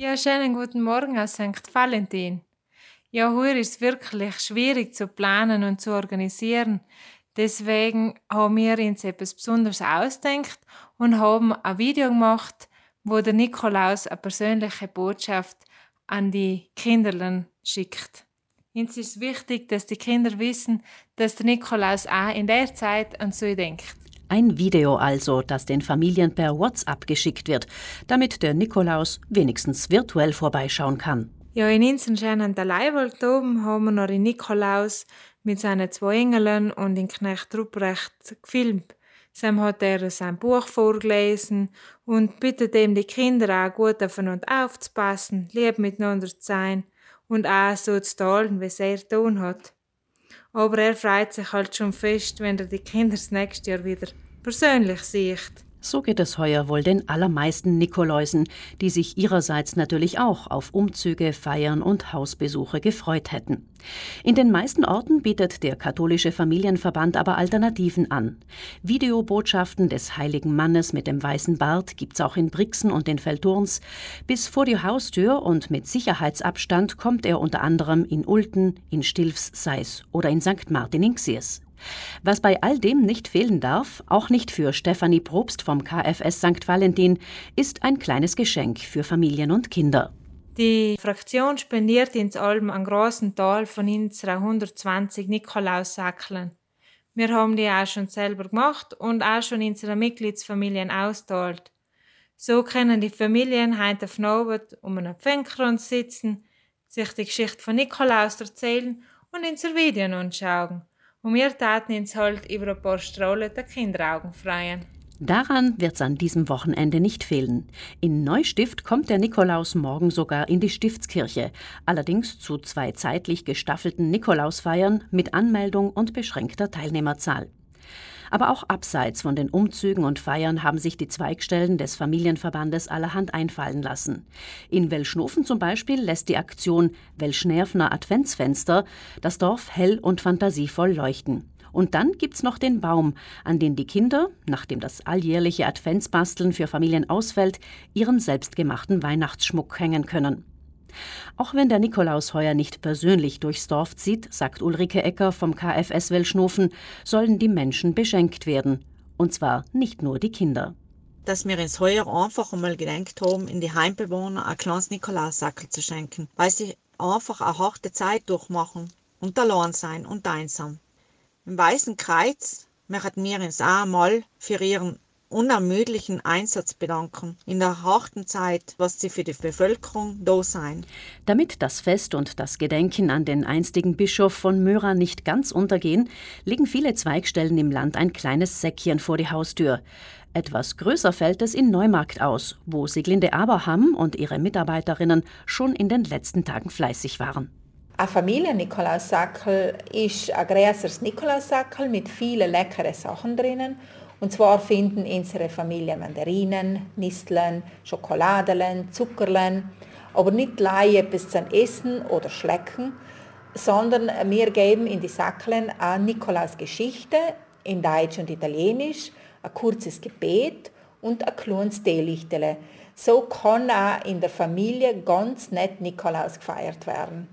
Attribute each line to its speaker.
Speaker 1: Ja, schönen guten Morgen aus St. Valentin. Ja, hier ist wirklich schwierig zu planen und zu organisieren. Deswegen haben wir uns etwas Besonderes ausdenkt und haben ein Video gemacht, wo der Nikolaus eine persönliche Botschaft an die Kinder schickt. Uns ist wichtig, dass die Kinder wissen, dass der Nikolaus auch in der Zeit an sie denkt.
Speaker 2: Ein Video also, das den Familien per WhatsApp geschickt wird, damit der Nikolaus wenigstens virtuell vorbeischauen kann.
Speaker 1: Ja, in unseren schönen Leihwald oben haben wir noch den Nikolaus mit seinen zwei Engeln und den Knecht Ruprecht gefilmt. Sam hat er sein Buch vorgelesen und bittet ihm die Kinder auch gut aufeinander aufzupassen, lieb miteinander zu sein und auch so zu teilen, es er tun hat. Aber er freut sich halt schon fest, wenn er die Kinder das nächste Jahr wieder persönlich sieht.
Speaker 2: So geht es heuer wohl den allermeisten Nikoläusen, die sich ihrerseits natürlich auch auf Umzüge, Feiern und Hausbesuche gefreut hätten. In den meisten Orten bietet der katholische Familienverband aber Alternativen an. Videobotschaften des heiligen Mannes mit dem weißen Bart gibt's auch in Brixen und den Feldturns. Bis vor die Haustür und mit Sicherheitsabstand kommt er unter anderem in Ulten, in Stilfs, Seis oder in St. Martin in Xiers. Was bei all dem nicht fehlen darf, auch nicht für Stefanie Probst vom KFS St. Valentin, ist ein kleines Geschenk für Familien und Kinder.
Speaker 1: Die Fraktion spendiert ins Alm einen großen Teil von unserer 120 Nikolaussackeln. Wir haben die auch schon selber gemacht und auch schon unsere Mitgliedsfamilien austeilt. So können die Familien heute auf Abend um einen Pfänkrand sitzen, sich die Geschichte von Nikolaus erzählen und unser Video anschauen. Und wir taten uns halt über ein paar Strahlen der Kinderaugen freuen.
Speaker 2: Daran wird's an diesem Wochenende nicht fehlen. In Neustift kommt der Nikolaus morgen sogar in die Stiftskirche, allerdings zu zwei zeitlich gestaffelten Nikolausfeiern mit Anmeldung und beschränkter Teilnehmerzahl. Aber auch abseits von den Umzügen und Feiern haben sich die Zweigstellen des Familienverbandes allerhand einfallen lassen. In Welschnofen zum Beispiel lässt die Aktion Welschnerfner Adventsfenster das Dorf hell und fantasievoll leuchten. Und dann gibt's noch den Baum, an den die Kinder, nachdem das alljährliche Adventsbasteln für Familien ausfällt, ihren selbstgemachten Weihnachtsschmuck hängen können. Auch wenn der Nikolaus heuer nicht persönlich durchs Dorf zieht, sagt Ulrike Ecker vom KFS Welschnofen, sollen die Menschen beschenkt werden. Und zwar nicht nur die Kinder.
Speaker 3: Dass wir uns heuer einfach einmal gedenkt haben, in die Heimbewohner ein kleines Nikolaussackel zu schenken, weil sie einfach eine harte Zeit durchmachen und allein sein und einsam. Im Weißen Kreuz möchten wir uns auch einmal für ihren unermüdlichen Einsatz bedanken in der harten Zeit, was sie für die Bevölkerung da sein.
Speaker 2: Damit das Fest und das Gedenken an den einstigen Bischof von Möra nicht ganz untergehen, legen viele Zweigstellen im Land ein kleines Säckchen vor die Haustür. Etwas größer fällt es in Neumarkt aus, wo Siglinde Aberham und ihre Mitarbeiterinnen schon in den letzten Tagen fleißig waren.
Speaker 4: Ein Familien-Nikolaussackel ist ein größeres Nikolaussackel mit vielen leckeren Sachen drinnen und zwar finden unsere Familie Mandarinen, Nisteln, Schokoladen, Zuckerlen, aber nicht gleich etwas zum Essen oder Schlecken, sondern wir geben in die Sackeln eine Nikolaus-Geschichte in Deutsch und Italienisch, ein kurzes Gebet und ein kleines Teelichtele. So kann auch in der Familie ganz nett Nikolaus gefeiert werden.